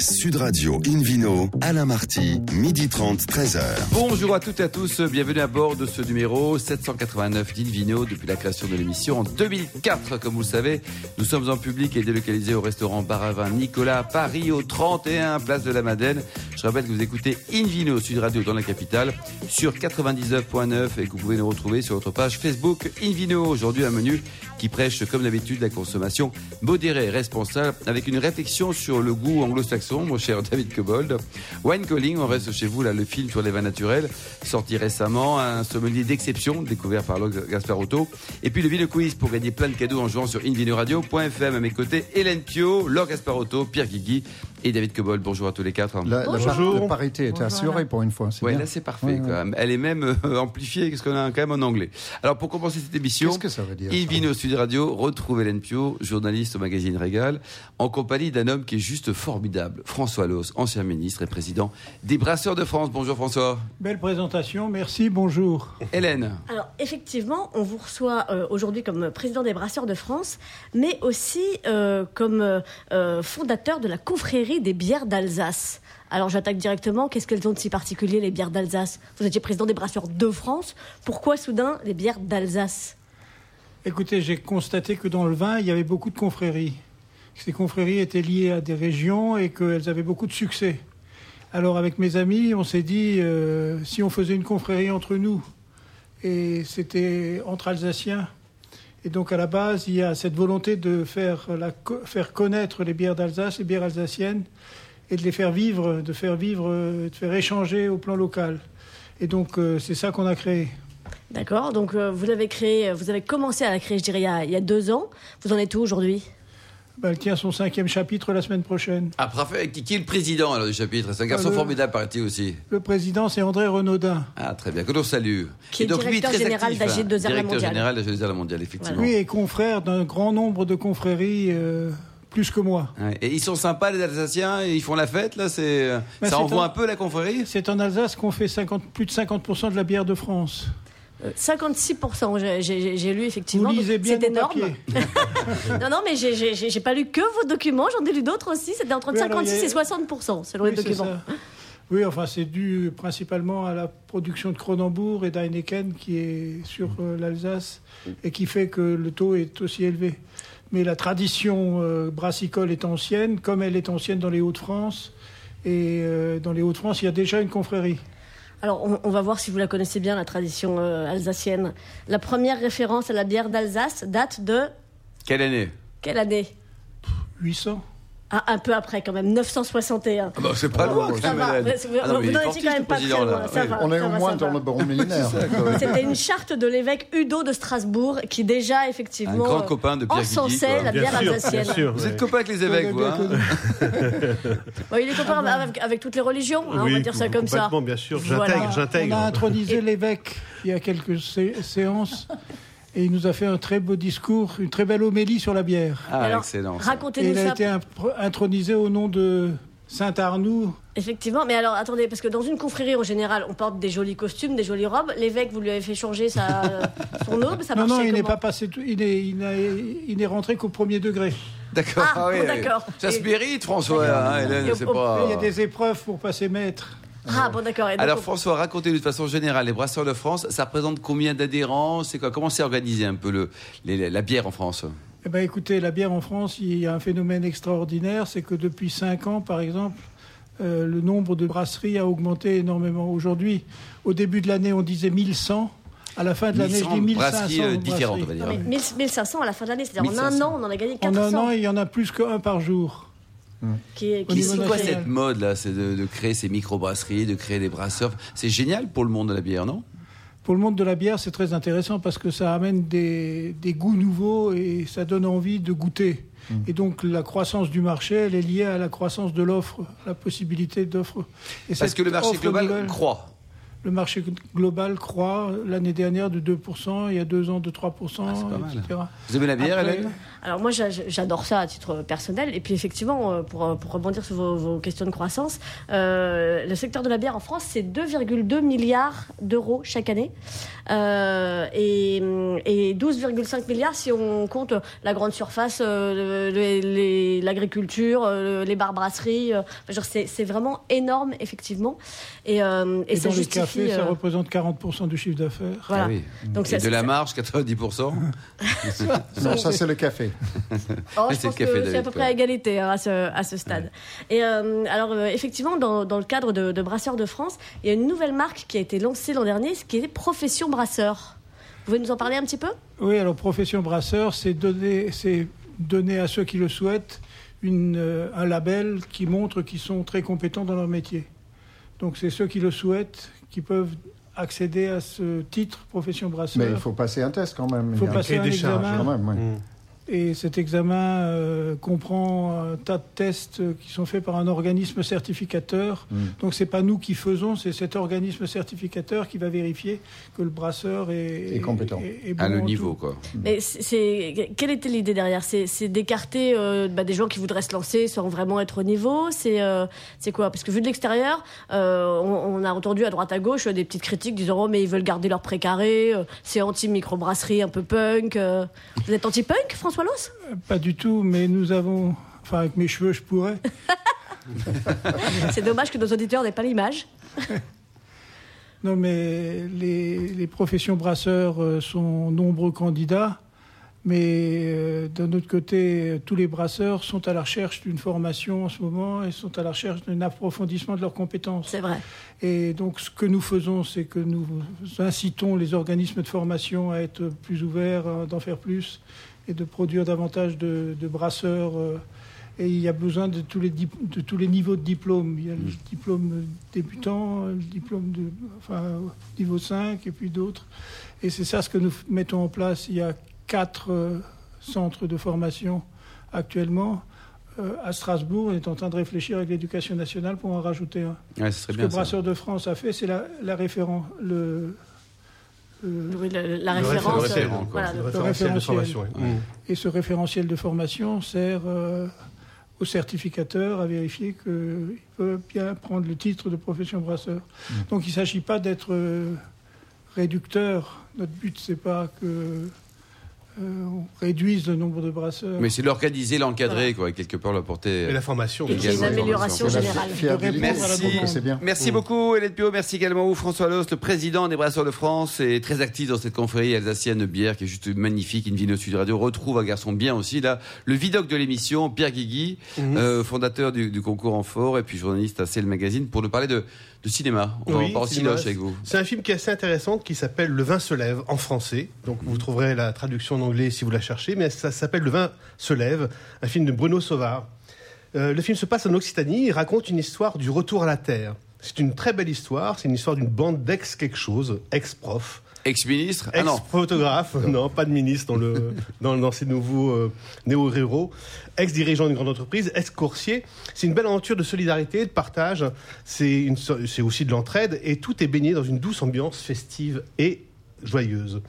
Sud Radio Invino, Alain Marty, midi 30, 13h. Bonjour à toutes et à tous, bienvenue à bord de ce numéro 789 d'Invino depuis la création de l'émission en 2004. Comme vous le savez, nous sommes en public et délocalisés au restaurant Baravin Nicolas à Paris au 31 place de la Madeleine. Je rappelle que vous écoutez Invino Sud Radio dans la capitale sur 99.9 et que vous pouvez nous retrouver sur notre page Facebook Invino. Aujourd'hui un menu qui prêche comme d'habitude la consommation modérée et responsable avec une réflexion sur le goût anglo-saxon, mon cher David Cobold. Wine Calling, on reste chez vous là, le film sur les vins naturels, sorti récemment, un sommelier d'exception découvert par Gaspar Gasparotto. Et puis le Vino Quiz pour gagner plein de cadeaux en jouant sur invinoradio.fm. À mes côtés, Hélène Pio, Laure Gasparotto, Pierre Guigui et David Cobold. Bonjour à tous les quatre. La, Bonjour. la parité était assurée pour une fois. Oui, là c'est parfait. Quand même. Elle est même euh, amplifiée, parce qu'on a quand même en anglais. Alors pour commencer cette émission, qu'est-ce que ça veut dire Invino Sud Radio retrouve Hélène Pio, journaliste au magazine Régal, en compagnie d'un homme qui est juste formidable, François Loss, ancien ministre et président des Brasseurs de France. Bonjour François. Belle présentation, merci, bonjour. Hélène. Alors effectivement, on vous reçoit euh, aujourd'hui comme président des Brasseurs de France, mais aussi euh, comme fondateur de la confrérie des bières d'Alsace. Alors j'attaque directement, qu'est-ce qu'elles ont de si particulier les bières d'Alsace? Vous étiez président des brasseurs de France, pourquoi soudain les bières d'Alsace? Écoutez, j'ai constaté que dans le vin, il y avait beaucoup de confréries. Ces confréries étaient liées à des régions et qu'elles avaient beaucoup de succès. Alors avec mes amis, on s'est dit, euh, si on faisait une confrérie entre nous, et c'était entre Alsaciens, et donc à la base, il y a cette volonté de faire, faire connaître les bières d'Alsace, les bières alsaciennes, et de les faire vivre, de faire vivre, de faire échanger au plan local. Et donc euh, c'est ça qu'on a créé. D'accord. Donc euh, vous avez créé, vous avez commencé à la créer, je dirais, il y a, il y a deux ans. Vous en êtes où aujourd'hui? Bah, elle tient son cinquième chapitre la semaine prochaine. Ah, parfait. Qui est le président alors, du chapitre? C'est un garçon formidable, paraît-il aussi. Le président, c'est André Renaudin. Ah, très bien. Que l'on salue. Qui est donc, directeur lui, général d'AG2R Directeur mondiale. général d'AG2R mondiale, effectivement. Lui est confrère d'un grand nombre de confréries. Euh, plus que moi. Et ils sont sympas les Alsaciens, ils font la fête là, c'est ben, ça envoie un peu la confrérie? C'est en Alsace qu'on fait 50, plus de 50% de la bière de France. 56%, j'ai lu effectivement. C'est énorme. non, non, mais j'ai pas lu que vos documents, j'en ai lu d'autres aussi. C'était entre 56 et 60% selon les documents. Oui, enfin, c'est dû principalement à la production de Cronenbourg et d'Heineken qui est sur euh, l'Alsace et qui fait que le taux est aussi élevé. Mais la tradition euh, brassicole est ancienne, comme elle est ancienne dans les Hauts-de-France. Et euh, dans les Hauts-de-France, il y a déjà une confrérie. Alors, on, va voir si vous la connaissez bien, la tradition euh, alsacienne. La première référence à la bière d'Alsace date de... Quelle année? Quelle année? 800. Ah, un peu après, quand même, 961. Ah bah, c'est pas loin, ça va. Vous, ah n'en étiez quand même pas très loin. Ça va, on est au moins dans le baron millénaire. C'était une charte de l'évêque Udo de Strasbourg qui, déjà, effectivement, un grand copain de Pierre encensait la bière alsacienne. vous êtes copain avec les évêques, vous hein Il est copain avec, toutes les religions, hein, on va dire ça comme ça. bien sûr. J'intègre, j'intègre. On a intronisé l'évêque il y a quelques séances et il nous a fait un très beau discours, une très belle homélie sur la bière. Ah, excellent. Racontez-nous ça. Il a été intronisé au nom de Saint Arnoux. Effectivement, mais alors attendez, parce que dans une confrérie en général, on porte des jolis costumes, des jolies robes. L'évêque, vous lui avez fait changer sa, son aube, ça Non, non, il n'est pas passé, il est, il n'est rentré qu'au premier degré. D'accord. Ah, ah oui, d'accord. Ça se mérite, François. Hein, Hélène, c'est pas. Il y a des épreuves pour passer maître. Ah bon d'accord. Alors François, racontez-nous de façon générale, les Brasseurs de France, ça représente combien d'adhérents? C'est quoi? Comment c'est organisé un peu le, la bière en France? Eh ben, écoutez, la bière en France, il y a un phénomène extraordinaire, c'est que depuis 5 ans, par exemple, euh, le nombre de brasseries a augmenté énormément. Aujourd'hui, au début de l'année, on disait 1100. À la fin de l'année, je dis 1500 brasseries. Euh, différentes, on va dire. 1500 à la fin de l'année, c'est-à-dire en un an, on en a gagné 400. En un an, il y en a plus qu'un par jour. C'est quoi cette mode là C'est de, créer ces micro-brasseries, de créer des brasseurs? C'est génial pour le monde de la bière, non? Pour le monde de la bière, c'est très intéressant parce que ça amène des, goûts nouveaux et ça donne envie de goûter. Hmm. Et donc la croissance du marché, elle est liée à la croissance de l'offre, la possibilité d'offre. Parce que le marché global croît. Le marché global croît l'année dernière de 2%, il y a deux ans de 3%, Ah, etc. Vous aimez la bière, Après- Hélène? Alors moi j'a- j'adore ça à titre personnel et puis effectivement euh, pour, pour rebondir sur vos, vos questions de croissance, euh, le secteur de la bière en France c'est 2,2 milliards d'euros chaque année Euh, et, et 12,5 milliards si on compte la grande surface, euh, l'agriculture, euh, les bars brasseries. euh, enfin, genre, c'est c'est vraiment énorme effectivement et, euh, et, Et, ça justifie. Cafés, ça euh, représente 40% du chiffre d'affaires. voilà. Ah oui. Donc Et ça- de la marge, 90%. Non, ça c'est le café. Oh, je c'est pense le café, que c'est David, à peu quoi. près à égalité hein, à ce, à ce stade. Et euh, alors, euh, effectivement, dans, dans le cadre de, de Brasseurs de France, il y a une nouvelle marque qui a été lancée l'an dernier, ce qui est Profession Brasseur. Vous pouvez nous en parler un petit peu? Oui, alors profession brasseur, c'est donner, c'est donner à ceux qui le souhaitent une, euh, un label qui montre qu'ils sont très compétents dans leur métier. Donc c'est ceux qui le souhaitent qui peuvent accéder à ce titre profession brasseur. Mais il faut passer un test quand même. Il faut Il y a passer un des charges, examen. quand même. oui. Mm. Et cet examen euh, comprend un tas de tests qui sont faits par un organisme certificateur. Mm. Donc c'est pas nous qui faisons, c'est cet organisme certificateur qui va vérifier que le brasseur est, Est compétent. est- est À le niveau, tout. quoi. Mais c'est- c'est quelle était l'idée derrière? C'est c'est d'écarter euh, bah, des gens qui voudraient se lancer sans vraiment être au niveau? C'est euh, c'est quoi? Parce que vu de l'extérieur, euh, on, on a entendu à droite à gauche euh, des petites critiques disant oh mais ils veulent garder leur précaré, euh, c'est anti microbrasserie un peu punk. euh. Vous êtes anti punk, François Loss Pas du tout, mais nous avons, enfin avec mes cheveux je pourrais, C'est dommage que nos auditeurs n'aient pas l'image. Non, mais les, les professions brasseurs euh, sont nombreux candidats, mais euh, d'un autre côté, euh, tous les brasseurs sont à la recherche d'une formation en ce moment et sont à la recherche d'un approfondissement de leurs compétences. C'est vrai. Et donc, ce que nous faisons, c'est que nous incitons les organismes de formation à être plus ouverts, euh, d'en faire plus et de produire davantage de, de brasseurs. euh, Et il y a besoin de tous les, de tous les niveaux de diplôme. Il y a le diplôme débutant, le diplôme de enfin, niveau 5 et puis d'autres. Et c'est ça ce que nous mettons en place. Il y a quatre euh, centres de formation actuellement. Euh, à Strasbourg, on est en train de réfléchir avec l'éducation nationale pour en rajouter un. Ouais, ce bien que ça. Brasseurs de France a fait, c'est la, la référence, le, le- Oui, le- la Le référence. référentiel, euh, quoi. voilà, Le le- référentiel de formation. oui. Mm. et ce référentiel de formation sert euh, aux certificateurs à vérifier qu'ils peuvent bien prendre le titre de profession brasseur. Donc il ne s'agit pas d'être euh, réducteur. Notre but, c'est pas que euh, on réduise le nombre de brasseurs. Mais c'est l'organiser, l'encadrer, quoi, et quelque part l'apporter. Et la formation. Et une amélioration générale. à bien. Merci beaucoup, Hélène Pio. Merci également vous, François Loss, le président des Brasseurs de France, et très actif dans cette confrérie alsacienne de bière qui est juste magnifique. Une vidéo Sud Radio retrouve un garçon bien aussi, là. Le vidoc de l'émission, Pierre Guigui, Mhm. euh, fondateur du, du concours en fort, et puis journaliste à C'est le magazine, pour nous parler de, de cinéma. On va Oui, en parler cinéma, avec vous. C'est un film qui est assez intéressant qui s'appelle Le vin se lève en français. Donc vous trouverez la traduction en anglais si vous la cherchez, mais ça s'appelle Le vin se lève, un film de Bruno Sauvard. Euh, le film se passe en Occitanie et raconte une histoire du retour à la terre. C'est une très belle histoire, c'est une histoire d'une bande d'ex quelque chose, ex-prof, Ex-ministre? Ah ex-photographe, non. pas de ministre dans, le, dans, dans ces nouveaux euh, néo-ruraux, ex-dirigeant d'une grande entreprise, ex-coursier. C'est une belle aventure de solidarité, de partage, c'est aussi de l'entraide, et tout est baigné dans une douce ambiance festive et joyeuse.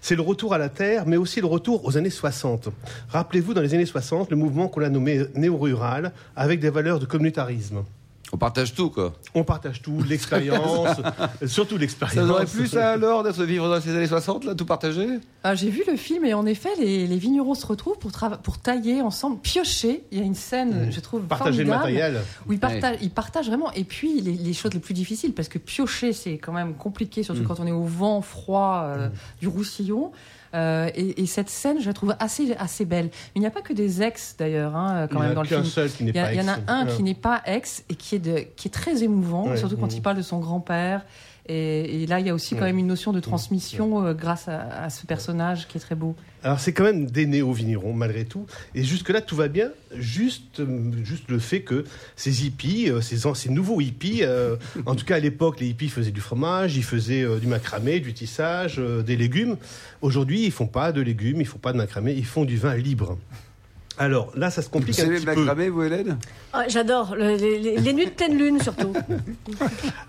C'est le retour à la terre, mais aussi le retour aux années 60. Rappelez-vous, dans les années 60, le mouvement qu'on a nommé néo-rural, avec des valeurs de communautarisme. On partage tout, quoi. On partage tout, l'expérience, surtout l'expérience. Ça aurait plu, ça, alors, d'être vivre dans ces années 60, là, tout partagé Ah, J'ai vu le film et en effet, les, les vignerons se retrouvent pour, trava- pour tailler ensemble, piocher. Il y a une scène, je trouve, Partager le formidable, matériel. Où ils partagent, ils partagent vraiment. Et puis, les, les choses les plus difficiles, parce que piocher, c'est quand même compliqué, surtout Mm. quand on est au vent froid euh, du Roussillon. Euh, et, et cette scène, je la trouve assez, assez belle. Mais il n'y a pas que des ex, d'ailleurs, hein, quand Il même, dans le film. seul qui Il y, a- pas il y en a un Ouais. qui n'est pas ex et qui est, de, qui est très émouvant, Ouais, surtout quand mhm. il parle de son grand-père. Et, et là, il y a aussi quand même une notion de transmission euh, grâce à, à ce personnage qui est très beau. Alors c'est quand même des néo-vignerons malgré tout. Et jusque-là, tout va bien. Juste, juste le fait que ces hippies, euh, ces, nouveaux hippies, euh, en tout cas à l'époque, les hippies faisaient du fromage, ils faisaient euh, du macramé, du tissage, des légumes. Aujourd'hui, ils font pas de légumes, ils font pas de macramé, ils font du vin libre. Alors là, ça se Vous complique un savez petit peu. cramer, vous, Hélène? Ah, J'adore le- les, les- les nuits de pleine lune surtout.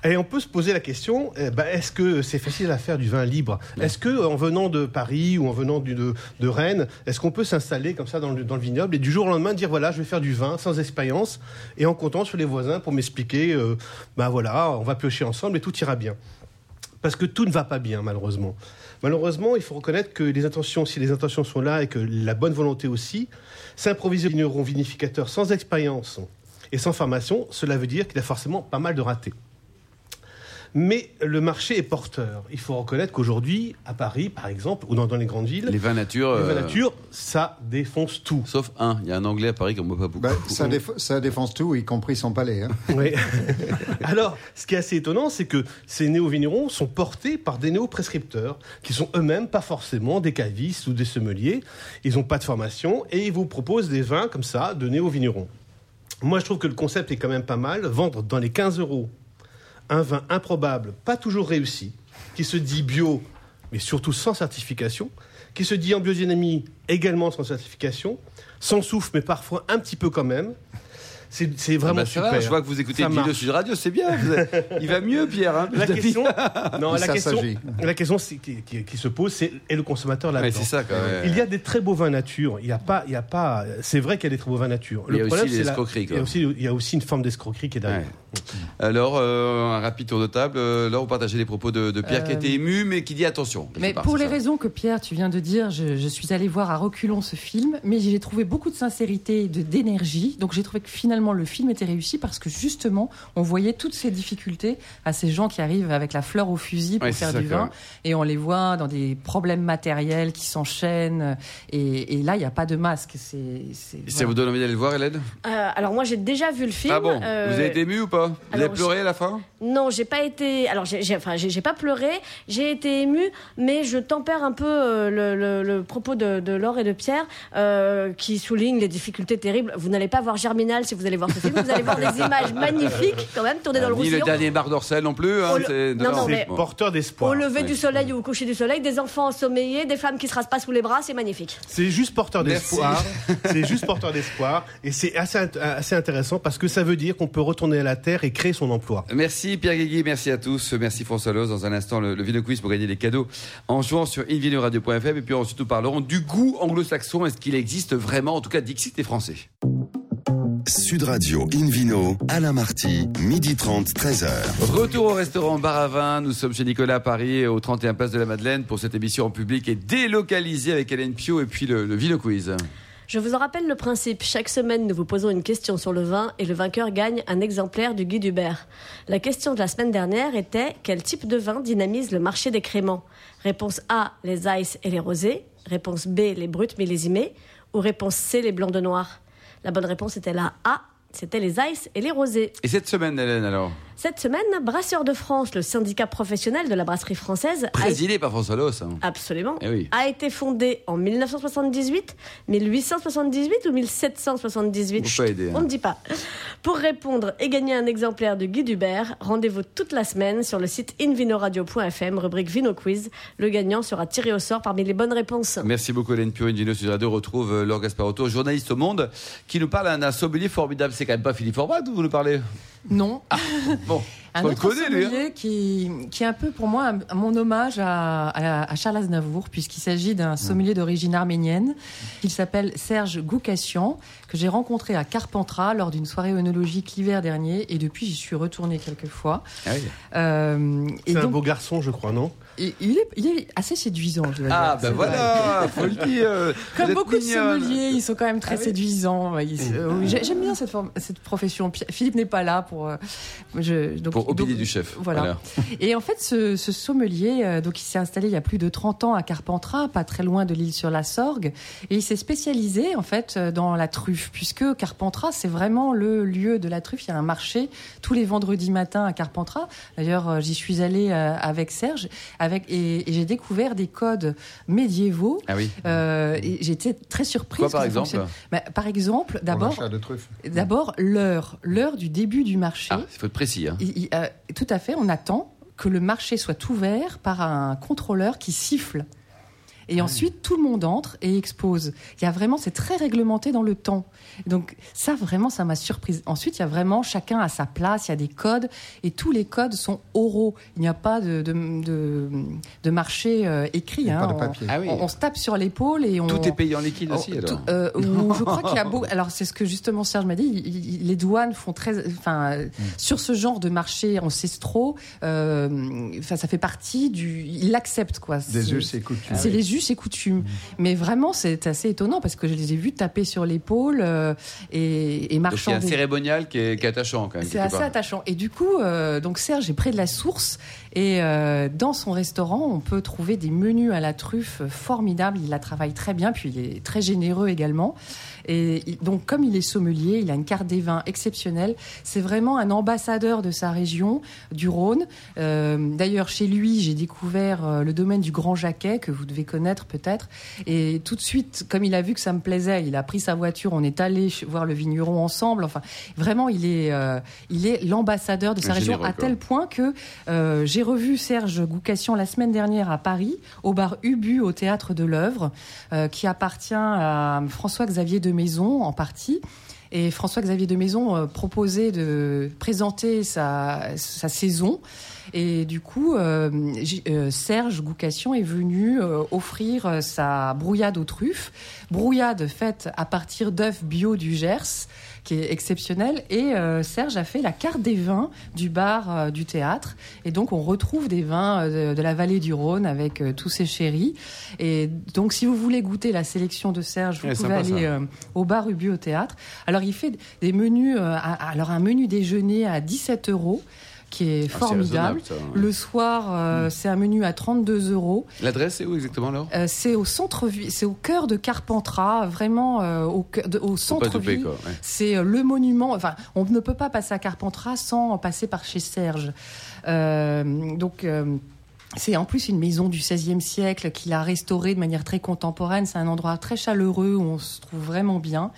Et on peut se poser la question eh ben, est-ce que c'est facile à faire du vin libre? Est-ce que en venant de Paris ou en venant du- de, de Rennes, est-ce qu'on peut s'installer comme ça dans le, dans le vignoble et du jour au lendemain dire voilà, je vais faire du vin sans expérience et en comptant sur les voisins pour m'expliquer euh, ben voilà, on va piocher ensemble et tout ira bien? Parce que tout ne va pas bien, malheureusement. Malheureusement, il faut reconnaître que les intentions, si les intentions sont là et que la bonne volonté aussi, s'improviser vigneron vinificateur sans expérience et sans formation, cela veut dire qu'il a forcément pas mal de ratés. Mais le marché est porteur. Il faut reconnaître qu'aujourd'hui, à Paris, par exemple, ou dans, dans les grandes villes, Les vins nature. les vins euh, nature, ça défonce tout. Sauf un. Il y a un anglais à Paris qu'on ne boit pas beaucoup. Ben, ça, déf- ça défonce tout, y compris son palais. hein. Oui. Alors, ce qui est assez étonnant, c'est que ces néo-vignerons sont portés par des néo-prescripteurs qui sont eux-mêmes pas forcément des cavistes ou des sommeliers. Ils n'ont pas de formation et ils vous proposent des vins comme ça de néo-vignerons. Moi, je trouve que le concept est quand même pas mal. Vendre dans les 15 euros un vin improbable, pas toujours réussi, qui se dit bio, mais surtout sans certification, qui se dit en biodynamie également sans certification, sans souffle, mais parfois un petit peu quand même. C'est c'est Ah vraiment bah, ça va, super. je vois que vous écoutez Ça une vidéo marche. Sud Radio, c'est bien. Il va mieux, Pierre. hein, La question, non, la question, la question c'est- qui, qui- qui se pose, c'est est le consommateur Ouais, là-dedans c'est ça, quand même. Il y a des très beaux vins nature. Il y a pas, il y a pas. C'est vrai qu'il y a des très beaux vins nature. Il y a aussi c'est la- l'escroquerie, Il y a aussi, il y a aussi une forme d'escroquerie qui est derrière. Ouais. Alors, euh, un rapide tour de table. Euh, Là, vous partagez les propos de, de Pierre qui Euh, était ému, mais qui dit attention. Mais part, pour les ça. raisons que Pierre, tu viens de dire, je, je suis allée voir à reculons ce film, mais j'ai trouvé beaucoup de sincérité et de- d'énergie. Donc j'ai trouvé que finalement le film était réussi parce que justement, on voyait toutes ces difficultés à ces gens qui arrivent avec la fleur au fusil pour Ouais, faire du vin. même. Et on les voit dans des problèmes matériels qui s'enchaînent. Et, et là, il n'y a pas de masque. C'est, Ça voilà. vous donne envie d'aller le voir, Hélène? Euh, alors moi j'ai déjà vu le film. Ah bon? euh, Vous avez été ému ou pas? Vous avez alors, pleuré à la fin? Non, j'ai pas été. Alors, j'ai, j'ai- enfin, j'ai, j'ai pas pleuré. J'ai été émue, mais je tempère un peu euh, le, le- le propos de, de Laure et de Pierre, euh, qui soulignent les difficultés terribles. Vous n'allez pas voir Germinal si vous allez voir ce film. Vous allez voir des images magnifiques, quand même, tournées dans le Ni le Roussillon. dernier bar d'Orsel non plus. hein, le- c'est- non, non, c'est- mais- bon. Porteur d'espoir. Au lever Ouais. du soleil ou au coucher du soleil, des enfants ensommeillés, des femmes qui se rasent pas sous les bras, c'est magnifique. C'est juste porteur d'espoir. c'est juste porteur d'espoir. Et c'est assez, assez intéressant parce que ça veut dire qu'on peut retourner à la terre et créer son emploi. Merci Pierre Guégui, merci à tous, merci François Loz. Dans un instant, le, le Vino Quiz pour gagner des cadeaux en jouant sur invinoradio.fm. Et puis ensuite, nous parlerons du goût anglo-saxon. Est-ce qu'il existe vraiment? En tout cas, Dixit est français. Sud Radio Invino, Alain Marty, midi 30, 13h. Retour au restaurant Bar à Vin. Nous sommes chez Nicolas à Paris, au 31 Place de la Madeleine, pour cette émission en public et délocalisée avec Hélène Pio et puis le, le Vino Quiz. Je vous en rappelle le principe. Chaque semaine, nous vous posons une question sur le vin et le vainqueur gagne un exemplaire du guide Hubert. La question de la semaine dernière était quel type de vin dynamise le marché des créments Réponse A, les ice et les rosés. Réponse B, les bruts millésimés. Ou réponse C, les blancs de noir? La bonne réponse était la A, c'était les ice et les rosés. Et cette semaine, Hélène, alors? Cette semaine, Brasseurs de France, le syndicat professionnel de la brasserie française, a Présidé par François Loz. hein. Absolument. Eh oui. A été fondé en 1978, 1878 ou 1778 Faut pas aider, hein. On ne dit pas. Pour répondre et gagner un exemplaire de Guide Hubert, rendez-vous toute la semaine sur le site invinoradio.fm, rubrique Vino Quiz. Le gagnant sera tiré au sort parmi les bonnes réponses. Merci beaucoup Hélène Pio, Vino Sud Radio retrouve euh, Laure Gasparotto, journaliste au Monde, qui nous parle d'un sommelier formidable. C'est quand même pas Philippe dont vous nous parlez Non. Bon, Un autre connaît hein. sommelier qui, qui est un peu pour moi un- mon hommage à, à- à Charles Aznavour, puisqu'il s'agit d'un sommelier d'origine arménienne. Il s'appelle Serge Goukassian, que j'ai rencontré à Carpentras lors d'une soirée œnologique l'hiver dernier, et depuis j'y suis retournée quelques fois. Ah oui. Euh, et C'est un donc, beau garçon, je crois, non? Il, est, il est assez séduisant, je dois Ah dire. ben C'est vrai. voilà, faut le dire. Comme beaucoup de sommeliers, ils sont quand même très Ah oui. séduisants. Euh, j'ai- J'aime bien cette, forme- cette profession. Philippe n'est pas là pour. euh, je, donc, Pour donc- du chef. Voilà. Et en fait, ce, ce sommelier, euh, donc il s'est installé il y a plus de 30 ans à Carpentras, pas très loin de l'île sur la Sorgue, et il s'est spécialisé en fait euh, dans la truffe, puisque Carpentras c'est vraiment le lieu de la truffe. Il y a un marché tous les vendredis matins à Carpentras. D'ailleurs, j'y suis allée avec Serge, avec et, et j'ai découvert des codes médiévaux. Ah oui. Euh, et j'étais très surprise. Quoi par que ça exemple fonctionne. Bah, Par exemple, d'abord, l'heure, l'heure du début du marché. Ah, il faut être précis. Hein. Il- il- euh, tout à fait, on attend que le marché soit ouvert par un contrôleur qui siffle. Et ensuite, tout le monde entre et expose. Il y a vraiment, c'est très réglementé dans le temps. Donc ça, vraiment, ça m'a surprise. Ensuite, il y a vraiment chacun à sa place. Il y a des codes et tous les codes sont oraux. Il n'y a pas de de, de, de marché euh, écrit. Et hein. pas de On- papier. Ah oui. on, on se tape sur l'épaule et on. Tout est payé en liquide aussi, alors tout- euh, je crois qu'il y a beaucoup. Alors c'est ce que justement Serge m'a dit. il- il- les douanes font très, enfin, euh, sur ce genre de marché ancestraux, euh, enfin, ça fait partie du. Ils l'acceptent quoi. Des C'est- us et coutumes. c'est les us et coutumes. Mais vraiment, c'est assez étonnant parce que je les ai vus taper sur l'épaule euh, et, et y a un marchander. cérémonial qui est, qui est attachant quand même. C'est assez attachant. Et du coup, euh, donc Serge est près de la source et euh, dans son restaurant, on peut trouver des menus à la truffe formidables. Il la travaille très bien, puis il est très généreux également. Et il- donc, comme il est sommelier, il a une carte des vins exceptionnelle. C'est vraiment un ambassadeur de sa région, du Rhône. Euh, D'ailleurs, chez lui, j'ai découvert euh, le domaine du Grand Jaquet, que vous devez connaître peut-être. Et tout de suite, comme il a vu que ça me plaisait, il a pris sa voiture, on est allé voir le vigneron ensemble. Enfin, vraiment, il est, euh, il est l'ambassadeur de sa région à quoi. tel point que euh, j'ai revu Serge Goucassian la semaine dernière à Paris, au bar Ubu, au théâtre de l'œuvre, qui appartient à François-Xavier de Maison en partie. Et François-Xavier de Maison euh, proposait de présenter sa, sa saison. Et du coup, euh, euh, Serge Goucassian est venu offrir sa brouillade aux truffes. Brouillade faite à partir d'œufs bio du Gers, qui est exceptionnelle. Et euh, Serge a fait la carte des vins du bar euh, du théâtre. Et donc, on retrouve des vins euh, de, de la vallée du Rhône avec tous ses chéris. Et donc, si vous voulez goûter la sélection de Serge, vous Ouais, pouvez aller au bar Ubu au théâtre. Alors, il fait des menus, à- alors un menu déjeuner à 17 euros, qui est Ah, formidable. raisonnable, ça, ouais. Le soir, euh, c'est un menu à 32 euros. L'adresse c'est où exactement alors Euh, c'est au centre, c'est au cœur de Carpentras, vraiment euh, au, de- au quoi. ouais. C'est le monument. Enfin, on ne peut pas passer à Carpentras sans passer par chez Serge. Donc. c'est en plus une maison du XVIe siècle qu'il a restaurée de manière très contemporaine. C'est un endroit très chaleureux où on se trouve vraiment bien.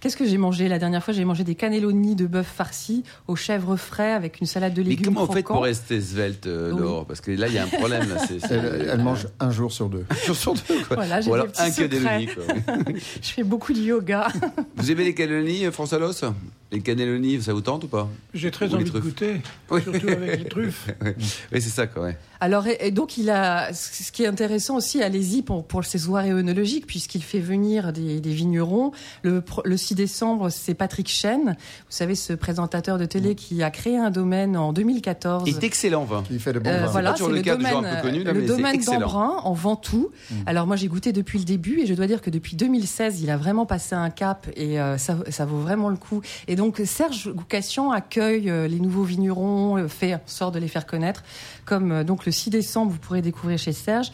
Qu'est-ce que j'ai mangé la dernière fois? J'ai mangé des cannelloni de bœuf farci aux chèvres frais avec une salade de Mais légumes comment vous faites pour rester svelte, euh, Oui. Laure? Parce que là, il y a un problème. Là, Elle, elle mange un jour sur deux. Sur sur deux, quoi. Voilà, j'ai Ou alors un cannelloni. Je fais beaucoup de yoga. Vous aimez les cannelloni, euh, François Loss? Les cannelloni, ça vous tente ou pas? J'ai très Ou envie de goûter, Oui. surtout avec les truffes. Oui, c'est ça, quoi. Ouais. Alors, et, et donc, il a, ce qui est intéressant aussi, allez-y pour, pour ses soirées œnologiques, puisqu'il fait venir des, des vignerons. Le, pro- le 6 décembre, c'est Patrick Chen, vous savez, ce présentateur de télé qui a créé un domaine en 2014. Il est excellent, vin. Il fait de bons Euh, vins. voilà, c'est le le domaine, un peu connus, là, le domaine d'Embrun en Ventoux. Mm. Alors moi j'ai goûté depuis le début et je dois dire que depuis 2016 il a vraiment passé un cap et euh, ça, ça vaut vraiment le coup. Et donc Serge Goucassian accueille euh, les nouveaux vignerons, euh, fait en sorte de les faire connaître. Comme euh, donc le 6 décembre vous pourrez découvrir chez Serge.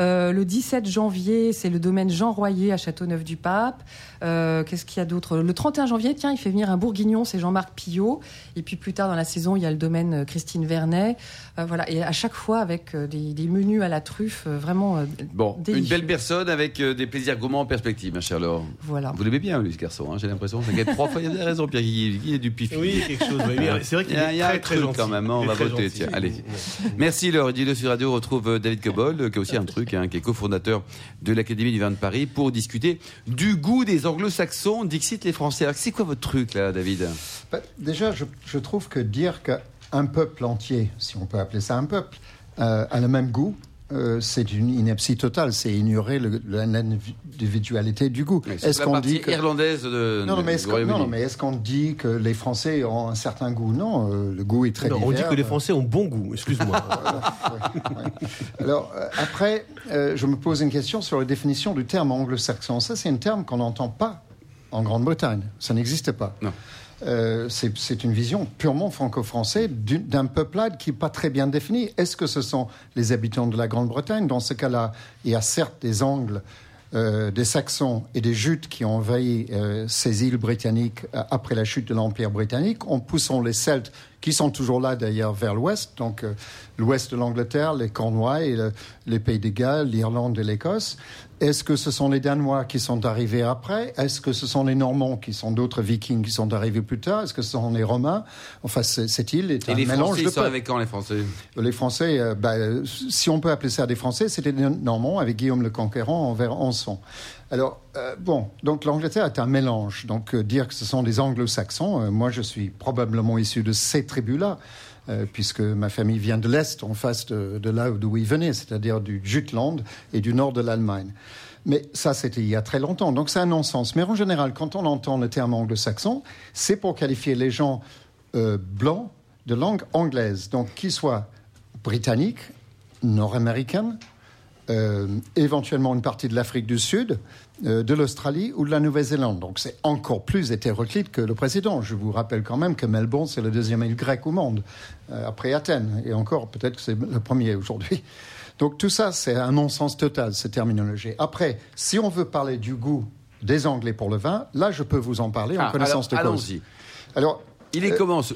Euh, le 17 janvier, c'est le domaine Jean Royer à Châteauneuf-du-Pape. Euh, Qu'est-ce qu'il y a d'autre? Le 31 janvier, tiens, il fait venir un bourguignon, c'est Jean-Marc Pillot. Et puis plus tard dans la saison, il y a le domaine euh, Christine Vernet. Euh, voilà, et à chaque fois avec des, des menus à la truffe, vraiment. euh, Bon, une Délicieux. belle personne avec euh, des plaisirs gourmands en perspective, ma chère Laure. voilà. Vous l'aimez bien, lui, ce garçon, hein, j'ai l'impression. Ça gagne trois fois. Il y a raison, Pierre, il il a du pif. Oui, quelque chose. oui, c'est vrai Il qu'il y a- est il y a très un très truc gentil. quand même, hein, on est va voter, tiens, allez. Merci Laure. Dit sur Radio retrouve euh, David Cobol, qui a aussi un truc, hein, qui est cofondateur de l'Académie du vin de Paris, pour discuter du goût des anglo-saxons. Dixit les Français. C'est quoi votre truc, là, David? Bah, déjà, je, trouve que dire qu'un peuple entier, si on peut appeler ça un peuple, euh, a le même goût, euh, c'est une ineptie totale. C'est ignorer le- l'individualité du goût. Est-ce la qu'on dit que... irlandaise de, Non, non, mais est-ce qu'on Royaume-Uni. non, mais est-ce qu'on dit que les Français ont un certain goût Non, euh, le goût est très Non, divers. on dit que les Français ont bon goût, excuse-moi. Ouais, ouais. Alors, euh, après, euh, je me pose une question sur la définition du terme anglo-saxon. Ça, c'est un terme qu'on n'entend pas en Grande-Bretagne. Ça n'existe pas. Non. Euh, c'est c'est une vision purement franco-française d'un peuplade qui n'est pas très bien défini. Est-ce que ce sont les habitants de la Grande-Bretagne? Dans ce cas-là, il y a certes des Angles, euh, des Saxons et des Jutes qui ont envahi euh, ces îles britanniques euh, après la chute de l'Empire britannique, en poussant les Celtes qui sont toujours là d'ailleurs vers l'ouest, donc euh, l'ouest de l'Angleterre, les Cornouailles, le- les Pays de Galles, l'Irlande et l'Écosse. Est-ce que ce sont les Danois qui sont arrivés après? Est-ce que ce sont les Normands qui sont d'autres Vikings qui sont arrivés plus tard? Est-ce que ce sont les Romains? Enfin, cette île est Et un les mélange Français, de ils sont avec quand les Français? Les Français, euh, bah, si on peut appeler ça des Français, c'était des Normands avec Guillaume le Conquérant en vers 1100. Alors, euh, bon, donc l'Angleterre est un mélange. Donc, euh, dire que ce sont des anglo-saxons, euh, moi je suis probablement issu de ces tribus-là, euh, puisque ma famille vient de l'Est, en face de, là d'où ils venaient, c'est-à-dire du Jutland et du nord de l'Allemagne. Mais ça, c'était il y a très longtemps. Donc, c'est un non-sens. Mais en général, quand on entend le terme anglo-saxon, c'est pour qualifier les gens euh, blancs de langue anglaise. Donc, qu'ils soient britanniques, nord-américaines, euh, éventuellement une partie de l'Afrique du Sud, euh, de l'Australie ou de la Nouvelle-Zélande. Donc c'est encore plus hétéroclite que le précédent. Je vous rappelle quand même que Melbourne, c'est le deuxième île grecque au monde, euh, après Athènes. Et encore, peut-être que c'est le premier aujourd'hui. Donc tout ça, c'est un non-sens total, cette terminologie. Après, si on veut parler du goût des Anglais pour le vin, là, je peux vous en parler en Ah, connaissance alors, de cause. Allons-y. Alors, Il est Euh, comment ce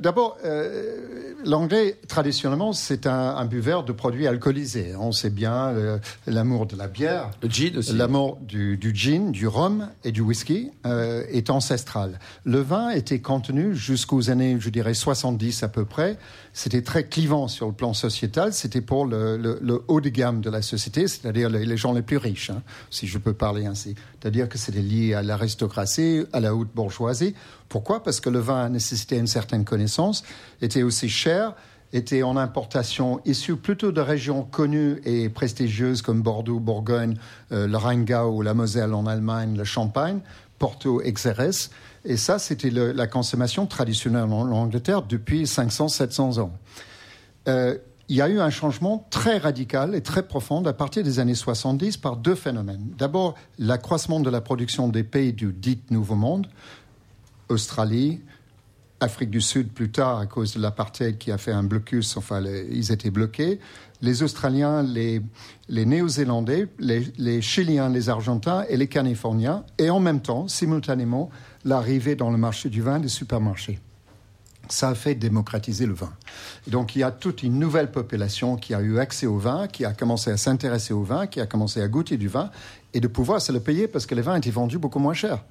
D'abord, euh, l'anglais, traditionnellement, c'est un, un buveur de produits alcoolisés. On sait bien euh, l'amour de la bière, Le gin aussi. l'amour du, du gin, du rhum et du whisky euh, est ancestral. Le vin était contenu jusqu'aux années, je dirais, 70 à peu près. C'était très clivant sur le plan sociétal. C'était pour le, le- le haut de gamme de la société, c'est-à-dire les, gens les plus riches, hein, si je peux parler ainsi. C'est-à-dire que c'était lié à l'aristocratie, à la haute bourgeoisie. Pourquoi? Parce que le vin nécessitait une certaine connaissance, était aussi cher, était en importation issu plutôt de régions connues et prestigieuses comme Bordeaux, Bourgogne, euh, le Rheingau ou la Moselle en Allemagne, le Champagne, Porto, Xérès. Et ça, c'était la consommation traditionnelle en Angleterre depuis 500-700 ans. Euh, il y a eu un changement très radical et très profond à partir des années 70 par deux phénomènes. D'abord, l'accroissement de la production des pays du dit Nouveau Monde, Australie, Afrique du Sud plus tard à cause de l'apartheid qui a fait un blocus, enfin ils étaient bloqués. Les Australiens, les, les Néo-Zélandais, les, les Chiliens, les Argentins et les Californiens, et en même temps, simultanément, l'arrivée dans le marché du vin des supermarchés ça a fait démocratiser le vin. Donc il y a toute une nouvelle population qui a eu accès au vin, qui a commencé à s'intéresser au vin, qui a commencé à goûter du vin et de pouvoir se le payer parce que les vins étaient vendus beaucoup moins cher.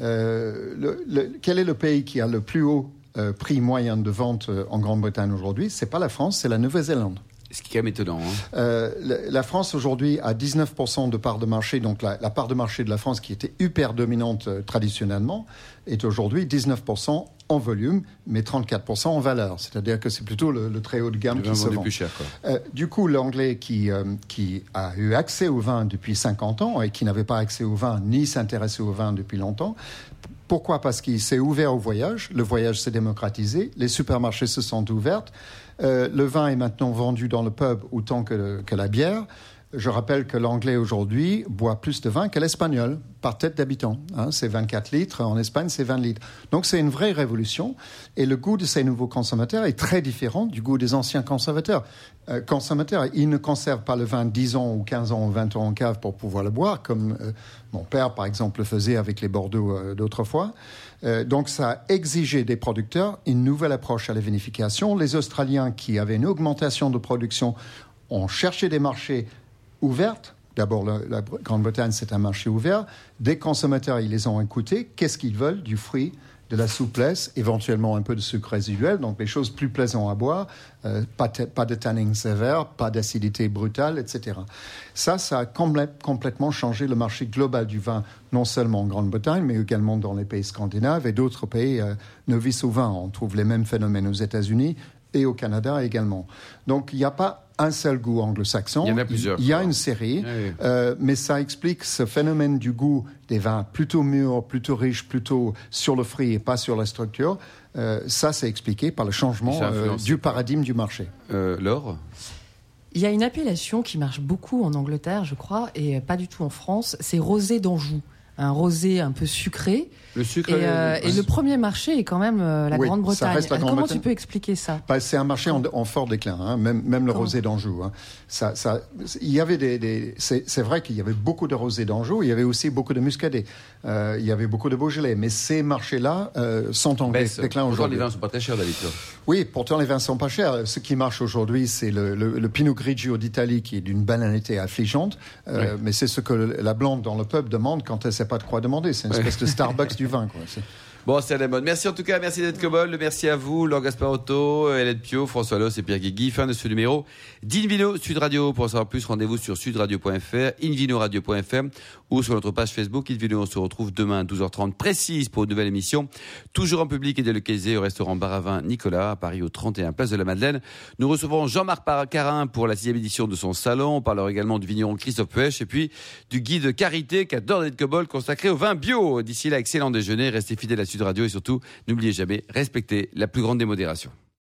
Euh, le- le- quel est le pays qui a le plus haut euh, prix moyen de vente euh, en Grande-Bretagne aujourd'hui? C'est pas la France, c'est la Nouvelle-Zélande. Ce qui est quand même étonnant. hein. Euh, la, France aujourd'hui a 19% de part de marché, donc la, la part de marché de la France qui était hyper dominante euh, traditionnellement est aujourd'hui 19% en volume, mais 34% en valeur. C'est-à-dire que c'est plutôt le, le très haut de gamme qui se vend. plus cher. Quoi. Euh, du coup, l'anglais qui, euh, qui a eu accès au vin depuis 50 ans et qui n'avait pas accès au vin ni s'intéressait au vin depuis longtemps, pourquoi? Parce qu'il s'est ouvert au voyage, le voyage s'est démocratisé, les supermarchés se sont ouverts, le vin est maintenant vendu dans le pub autant que, que la bière. Je rappelle que l'anglais aujourd'hui boit plus de vin que l'espagnol par tête d'habitant. hein. c'est 24 litres, en Espagne c'est 20 litres. Donc c'est une vraie révolution et le goût de ces nouveaux consommateurs est très différent du goût des anciens consommateurs. Euh, consommateurs, ils ne conservent pas le vin 10 ans ou 15 ans ou 20 ans en cave pour pouvoir le boire, comme euh, mon père par exemple le faisait avec les Bordeaux euh, d'autrefois. Donc ça a exigé des producteurs une nouvelle approche à la vinification. Les Australiens qui avaient une augmentation de production ont cherché des marchés ouvertes. D'abord, la, Grande-Bretagne, c'est un marché ouvert. Des consommateurs, ils les ont écoutés. Qu'est-ce qu'ils veulent Du fruit, de la souplesse, éventuellement un peu de sucre résiduel, donc les choses plus plaisantes à boire, euh, pas, de- tanning sévère, pas d'acidité brutale, etc. Ça, ça a complè- complètement changé le marché global du vin, non seulement en Grande-Bretagne, mais également dans les pays scandinaves et d'autres pays euh, novices au vin. On trouve les mêmes phénomènes aux États-Unis et au Canada également. Donc, il n'y a pas un seul goût anglo-saxon. Il y en a plusieurs, Il y a quoi. une série, Oui, oui. euh, mais ça explique ce phénomène du goût des vins plutôt mûrs, plutôt riches, plutôt sur le fruit et pas sur la structure. Euh, ça, c'est expliqué par le changement euh, du paradigme du marché. Euh, Laure Il y a une appellation qui marche beaucoup en Angleterre, je crois, et pas du tout en France, c'est rosé d'Anjou. Un rosé un peu sucré. Le sucre. Et, euh, euh, et le premier marché est quand même euh, la Oui, Grande-Bretagne. Comment tu peux expliquer ça? Bah, c'est un marché en, en fort déclin, hein, même, même le Comment rosé d'Anjou. hein. Ça, ça, il y avait des, des- c'est, vrai qu'il y avait beaucoup de rosé d'Anjou, il y avait aussi beaucoup de muscadet, euh, il y avait beaucoup de Beaujolais, mais ces marchés-là euh, sont en baisse. déclin Pourtant, les aujourd'hui. vins sont pas très chers d'habitude. Oui, pourtant les vins sont pas chers. Ce qui marche aujourd'hui, c'est le, le, le Pinot Grigio d'Italie qui est d'une banalité affligeante, euh, mais c'est ce que la blonde dans le pub demande quand elle sait pas de quoi demander. C'est une espèce de Starbucks du vin. Quoi. Bon, c'est à la mode. Merci en tout cas, merci d'être Cobol, merci à vous, Laure Gasparotto, Hélène Pio, François Loss et Pierre Guigui. Fin de ce numéro d'Invino Sud Radio. Pour en savoir plus, rendez-vous sur sudradio.fr, invinoradio.fm ou sur notre page Facebook Invino. On se retrouve demain à 12h30 précise pour une nouvelle émission. Toujours en public et délocalisé au restaurant Baravin Nicolas à Paris au 31 Place de la Madeleine. Nous recevons Jean-Marc Carin pour la sixième édition de son salon. On parlera également du vigneron Christophe Puech et puis du guide Carité qu'adore d'être Cobol consacré au vin bio. D'ici là, excellent déjeuner. Restez fidèles à Radio et surtout, n'oubliez jamais, respectez la plus grande démodération.